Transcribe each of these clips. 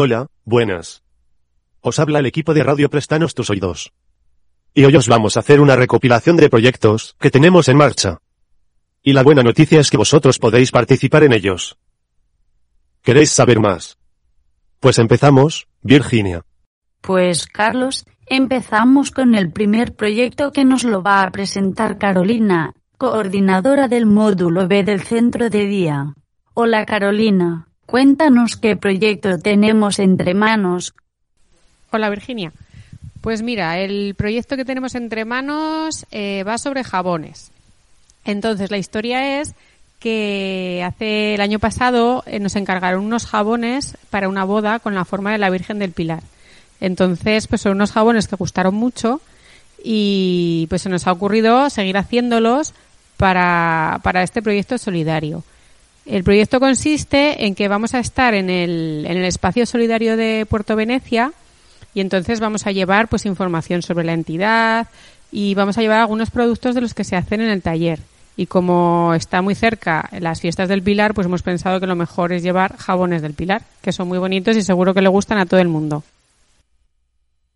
Hola, buenas. Os habla el equipo de Radio Prestanos tus oídos. Y hoy os vamos a hacer una recopilación de proyectos que tenemos en marcha. Y la buena noticia es que vosotros podéis participar en ellos. ¿Queréis saber más? Pues empezamos, Virginia. Pues Carlos, empezamos con el primer proyecto que nos lo va a presentar Carolina, coordinadora del módulo B del centro de día. Hola Carolina. Cuéntanos qué proyecto tenemos entre manos. Hola Virginia. Pues mira, el proyecto que tenemos entre manos eh, va sobre jabones. Entonces, la historia es que hace el año pasado eh, nos encargaron unos jabones para una boda con la forma de la Virgen del Pilar. Entonces, pues son unos jabones que gustaron mucho y pues se nos ha ocurrido seguir haciéndolos para, para este proyecto solidario. El proyecto consiste en que vamos a estar en el, en el espacio solidario de Puerto Venecia y entonces vamos a llevar pues información sobre la entidad y vamos a llevar algunos productos de los que se hacen en el taller. Y como está muy cerca las fiestas del Pilar, pues hemos pensado que lo mejor es llevar jabones del Pilar, que son muy bonitos y seguro que le gustan a todo el mundo.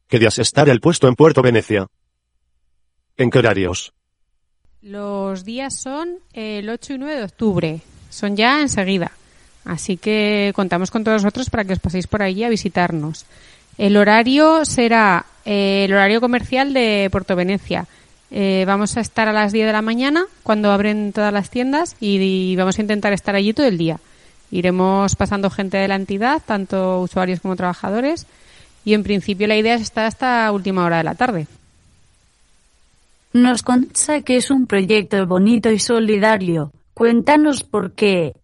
¿Qué días estar el puesto en Puerto Venecia? ¿En qué horarios? Los días son el 8 y 9 de octubre, son ya enseguida. Así que contamos con todos vosotros para que os paséis por allí a visitarnos. El horario será eh, el horario comercial de Puerto Venecia. Eh, vamos a estar a las 10 de la mañana cuando abren todas las tiendas y, y, vamos a intentar estar allí todo el día. Iremos pasando gente de la entidad, tanto usuarios como trabajadores, y en principio la idea es estar hasta última hora de la tarde. Nos consta que es un proyecto bonito y solidario. Cuéntanos por qué.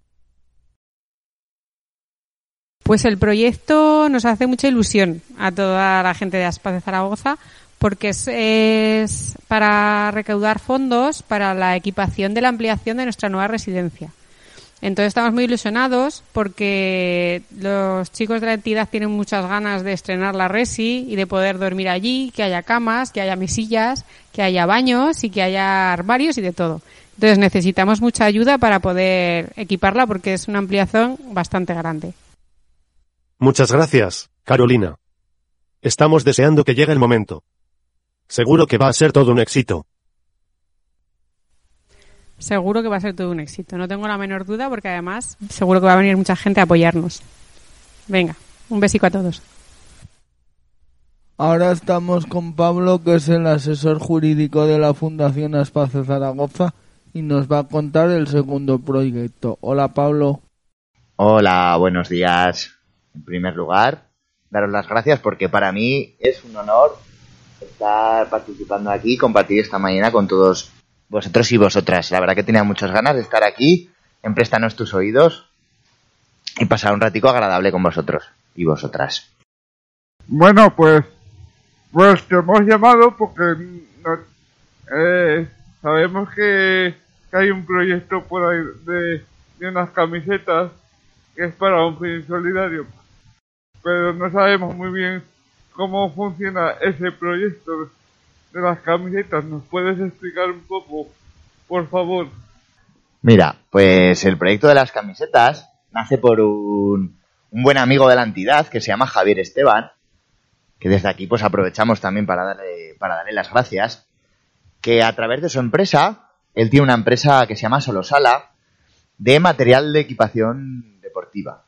Pues el proyecto nos hace mucha ilusión a toda la gente de Aspas de Zaragoza porque es, para recaudar fondos para la equipación de la ampliación de nuestra nueva residencia. Entonces estamos muy ilusionados porque los chicos de la entidad tienen muchas ganas de estrenar la resi y de poder dormir allí, que haya camas, que haya mesillas, que haya baños y que haya armarios y de todo. Entonces necesitamos mucha ayuda para poder equiparla porque es una ampliación bastante grande. Muchas gracias, Carolina. Estamos deseando que llegue el momento. Seguro que va a ser todo un éxito. Seguro que va a ser todo un éxito. No tengo la menor duda porque además seguro que va a venir mucha gente a apoyarnos. Venga, un besico a todos. Ahora estamos con Pablo, que es el asesor jurídico de la Fundación Espacio Zaragoza, y nos va a contar el segundo proyecto. Hola, Pablo. Hola, buenos días. En primer lugar, daros las gracias porque para mí es un honor estar participando aquí y compartir esta mañana con todos vosotros y vosotras. La verdad que tenía muchas ganas de estar aquí en Préstanos tus oídos y pasar un ratico agradable con vosotros y vosotras. Bueno, pues, pues te hemos llamado porque no, eh, sabemos que, que, hay un proyecto por ahí de, de unas camisetas que es para un fin solidario, pero no sabemos muy bien cómo funciona ese proyecto de las camisetas. ¿Nos puedes explicar un poco, por favor? Mira, pues el proyecto de las camisetas nace por un, un buen amigo de la entidad que se llama Javier Esteban, que desde aquí pues aprovechamos también para darle, para darle las gracias, que a través de su empresa, él tiene una empresa que se llama Solosala, de material de equipación deportiva.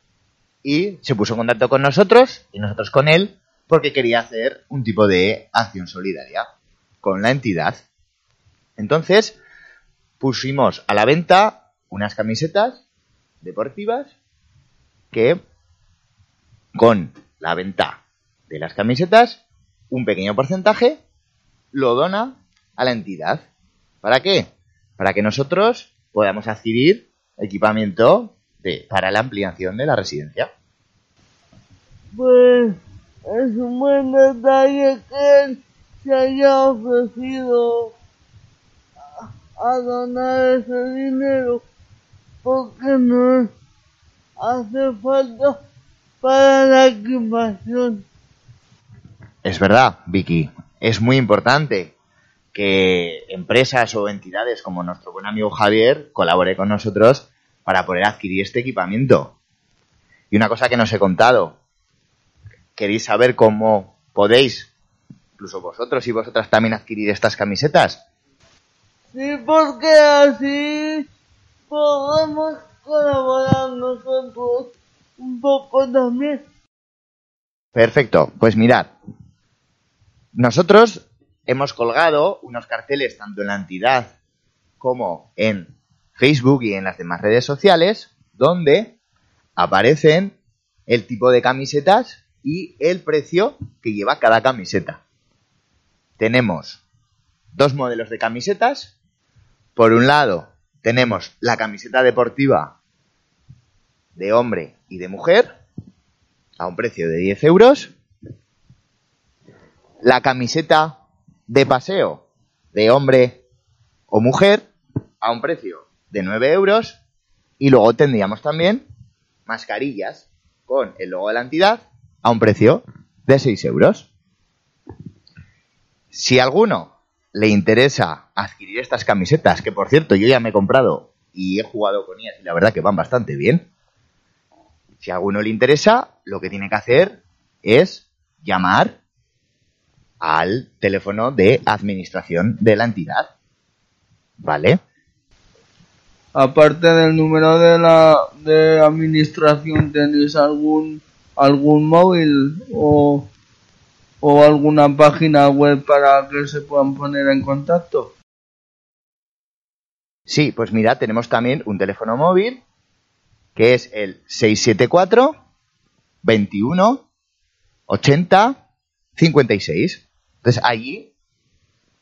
Y se puso en contacto con nosotros y nosotros con él porque quería hacer un tipo de acción solidaria con la entidad. Entonces, pusimos a la venta unas camisetas deportivas que con la venta de las camisetas, un pequeño porcentaje lo dona a la entidad. ¿Para qué? Para que nosotros podamos adquirir equipamiento de, para la ampliación de la residencia. Pues es un buen detalle que él se haya ofrecido a, a donar ese dinero porque no hace falta para la equipación. Es verdad, Vicky. Es muy importante que empresas o entidades como nuestro buen amigo Javier colabore con nosotros para poder adquirir este equipamiento. Y una cosa que nos he contado, ¿queréis saber cómo podéis, incluso vosotros y vosotras también adquirir estas camisetas? Sí, porque así podemos colaborar nosotros un poco también. Perfecto, pues mirad, nosotros hemos colgado unos carteles tanto en la entidad como en Facebook y en las demás redes sociales donde aparecen el tipo de camisetas y el precio que lleva cada camiseta. Tenemos dos modelos de camisetas. Por un lado, tenemos la camiseta deportiva de hombre y de mujer a un precio de 10 euros. La camiseta de paseo de hombre o mujer a un precio de 9 euros. Y luego tendríamos también mascarillas con el logo de la entidad a un precio de 6 euros. Si a alguno le interesa adquirir estas camisetas, que por cierto yo ya me he comprado y he jugado con ellas y la verdad que van bastante bien, si a alguno le interesa, lo que tiene que hacer es llamar al teléfono de administración de la entidad. ¿Vale? Aparte del número de la de administración, ¿tenéis algún algún móvil o, o alguna página web para que se puedan poner en contacto? Sí, pues mira, tenemos también un teléfono móvil que es el 674 21 80 56. Entonces allí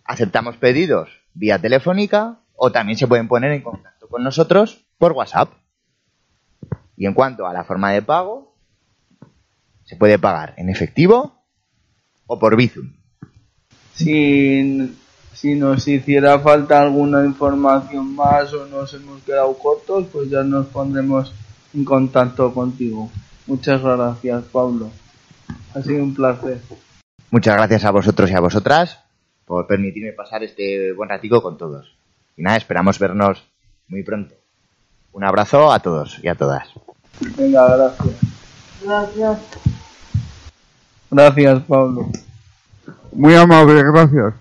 aceptamos pedidos vía telefónica o también se pueden poner en contacto con nosotros por WhatsApp. Y en cuanto a la forma de pago, se puede pagar en efectivo o por Bizum. Si, si nos hiciera falta alguna información más o nos hemos quedado cortos, pues ya nos pondremos en contacto contigo. Muchas gracias, Pablo. Ha sido un placer. Muchas gracias a vosotros y a vosotras por permitirme pasar este buen ratico con todos. Y nada, esperamos vernos muy pronto. Un abrazo a todos y a todas. Venga, gracias. Gracias. Gracias, Pablo. Muy amable, gracias.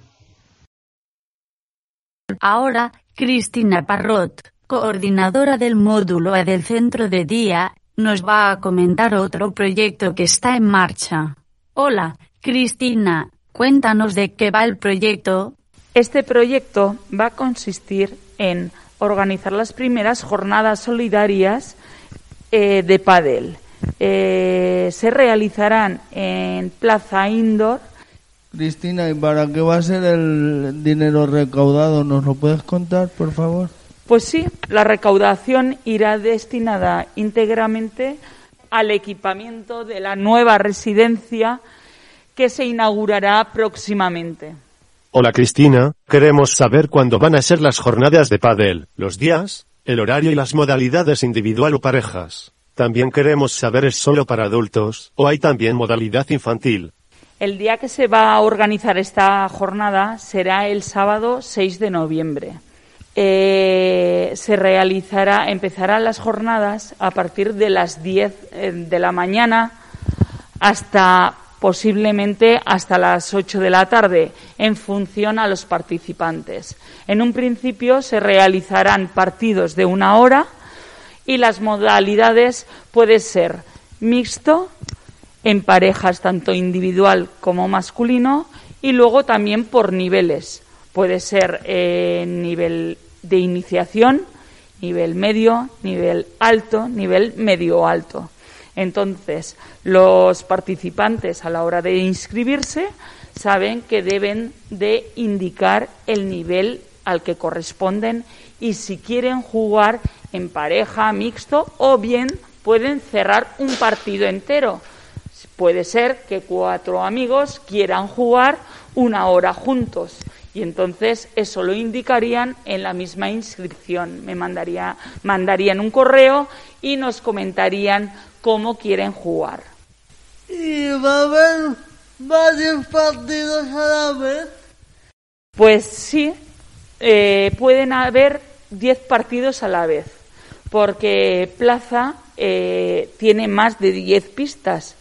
Ahora, Cristina Parrot, coordinadora del módulo E del centro de día, nos va a comentar otro proyecto que está en marcha. Hola, Cristina, cuéntanos de qué va el proyecto. Este proyecto va a consistir en organizar las primeras jornadas solidarias eh, de pádel. Eh, se realizarán en Plaza Indoor. Cristina, ¿y para qué va a ser el dinero recaudado? ¿Nos lo puedes contar, por favor? Pues sí, la recaudación irá destinada íntegramente al equipamiento de la nueva residencia que se inaugurará próximamente. Hola Cristina, queremos saber cuándo van a ser las jornadas de pádel, los días, el horario y las modalidades individual o parejas. También queremos saber es solo para adultos o hay también modalidad infantil. El día que se va a organizar esta jornada será el sábado 6 de noviembre. Eh, se realizará, empezarán las jornadas a partir de las 10 eh, de la mañana hasta posiblemente hasta las 8 de la tarde, en función a los participantes. En un principio se realizarán partidos de una hora y las modalidades pueden ser mixto, en parejas tanto individual como masculino, y luego también por niveles. Puede ser eh, nivel de iniciación, nivel medio, nivel alto, nivel medio alto. Entonces, los participantes a la hora de inscribirse saben que deben de indicar el nivel al que corresponden y si quieren jugar en pareja, mixto o bien pueden cerrar un partido entero. Puede ser que cuatro amigos quieran jugar una hora juntos y entonces eso lo indicarían en la misma inscripción. Me mandaría, mandarían un correo y nos comentarían cómo quieren jugar. ¿Y va a haber varios partidos a la vez? Pues sí, eh, pueden haber 10 partidos a la vez, porque Plaza eh, tiene más de 10 pistas.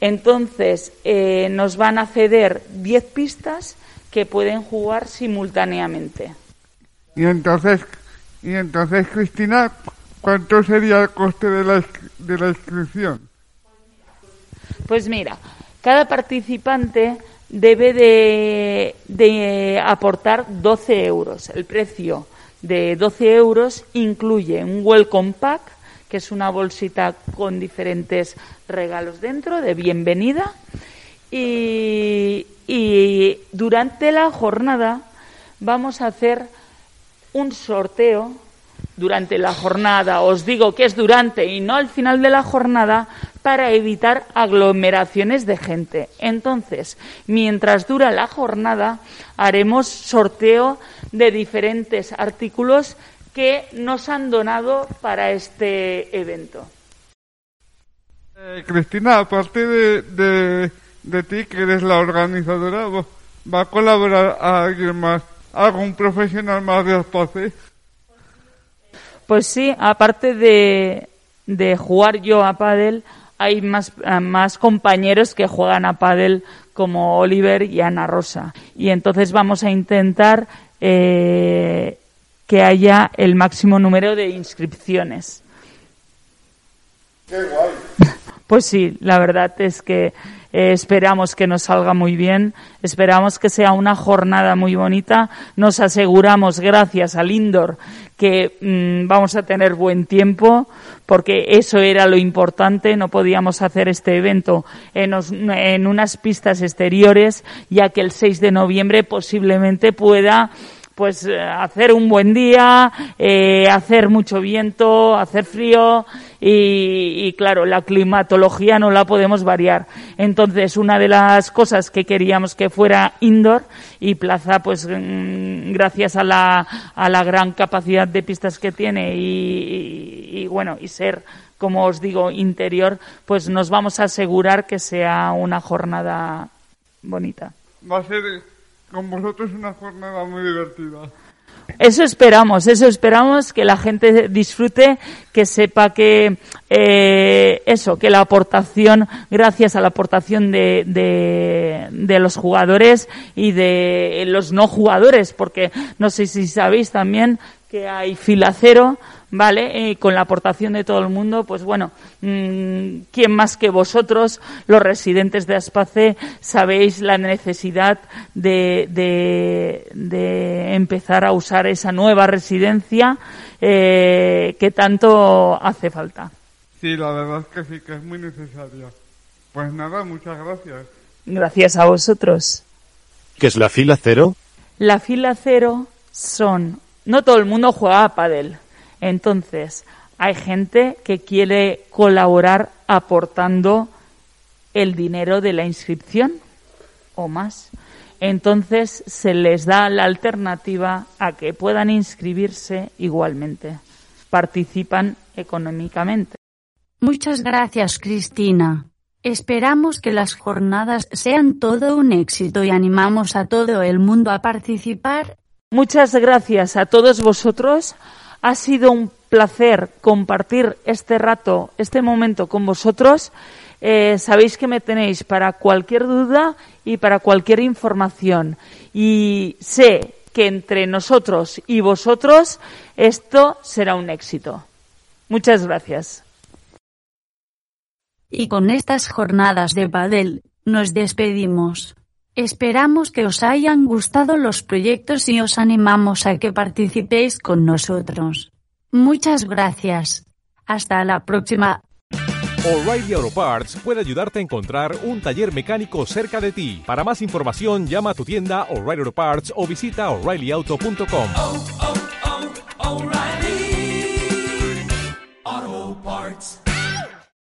Entonces, eh, nos van a ceder 10 pistas que pueden jugar simultáneamente. Y entonces, y entonces Cristina, ¿cuánto sería el coste de la, de la inscripción? Pues mira, cada participante debe de, de aportar 12 euros. El precio de 12 euros incluye un welcome pack, que es una bolsita con diferentes regalos dentro de bienvenida. Y, y durante la jornada vamos a hacer un sorteo durante la jornada. Os digo que es durante y no al final de la jornada para evitar aglomeraciones de gente. Entonces, mientras dura la jornada, haremos sorteo de diferentes artículos que nos han donado para este evento. Eh, Cristina, aparte de, de, ti, que eres la organizadora, ¿va a colaborar alguien más, algún profesional más de Aspace? Pues sí, aparte de, de jugar yo a pádel, hay más, más compañeros que juegan a pádel como Oliver y Ana Rosa. Y entonces vamos a intentar eh, que haya el máximo número de inscripciones. ¡Qué guay! Pues sí, la verdad es que eh, esperamos que nos salga muy bien, esperamos que sea una jornada muy bonita. Nos aseguramos, gracias al Indoor, que mm, vamos a tener buen tiempo, porque eso era lo importante. No podíamos hacer este evento en, unas pistas exteriores, ya que el 6 de noviembre posiblemente pueda pues eh, hacer un buen día, eh, hacer mucho viento, hacer frío y, y, claro, la climatología no la podemos variar. Entonces, una de las cosas que queríamos que fuera indoor y Plaza, pues mm, gracias a la, a la gran capacidad de pistas que tiene y, y, y bueno, y ser como os digo, interior, pues nos vamos a asegurar que sea una jornada bonita. Va a ser con vosotros una jornada muy divertida. Eso esperamos, eso esperamos que la gente disfrute, que sepa que eh, eso, que la aportación, gracias a la aportación de, de, de, los jugadores y de los no jugadores, porque no sé si sabéis también que hay fila cero, ¿vale? Eh, con la aportación de todo el mundo, pues bueno, mmm, ¿quién más que vosotros, los residentes de Aspace, sabéis la necesidad de, de, de empezar a usar esa nueva residencia eh, que tanto hace falta? Sí, la verdad es que sí, que es muy necesaria. Pues nada, muchas gracias. Gracias a vosotros. ¿Qué es la fila cero? La fila cero son... No todo el mundo juega a pádel. Entonces, hay gente que quiere colaborar aportando el dinero de la inscripción o más. Entonces, se les da la alternativa a que puedan inscribirse igualmente. Participan económicamente. Muchas gracias, Cristina. Esperamos que las jornadas sean todo un éxito y animamos a todo el mundo a participar. Muchas gracias a todos vosotros. Ha sido un placer compartir este rato, este momento con vosotros. Eh, sabéis que me tenéis para cualquier duda y para cualquier información. Y sé que entre nosotros y vosotros esto será un éxito. Muchas gracias. Y con estas jornadas de Padel, nos despedimos. Esperamos que os hayan gustado los proyectos y os animamos a que participéis con nosotros. Muchas gracias. Hasta la próxima. O'Reilly Auto Parts puede ayudarte a encontrar un taller mecánico cerca de ti. Para más información, llama a tu tienda O'Reilly Auto Parts o visita oreillyauto.com. oh, oh, Parts.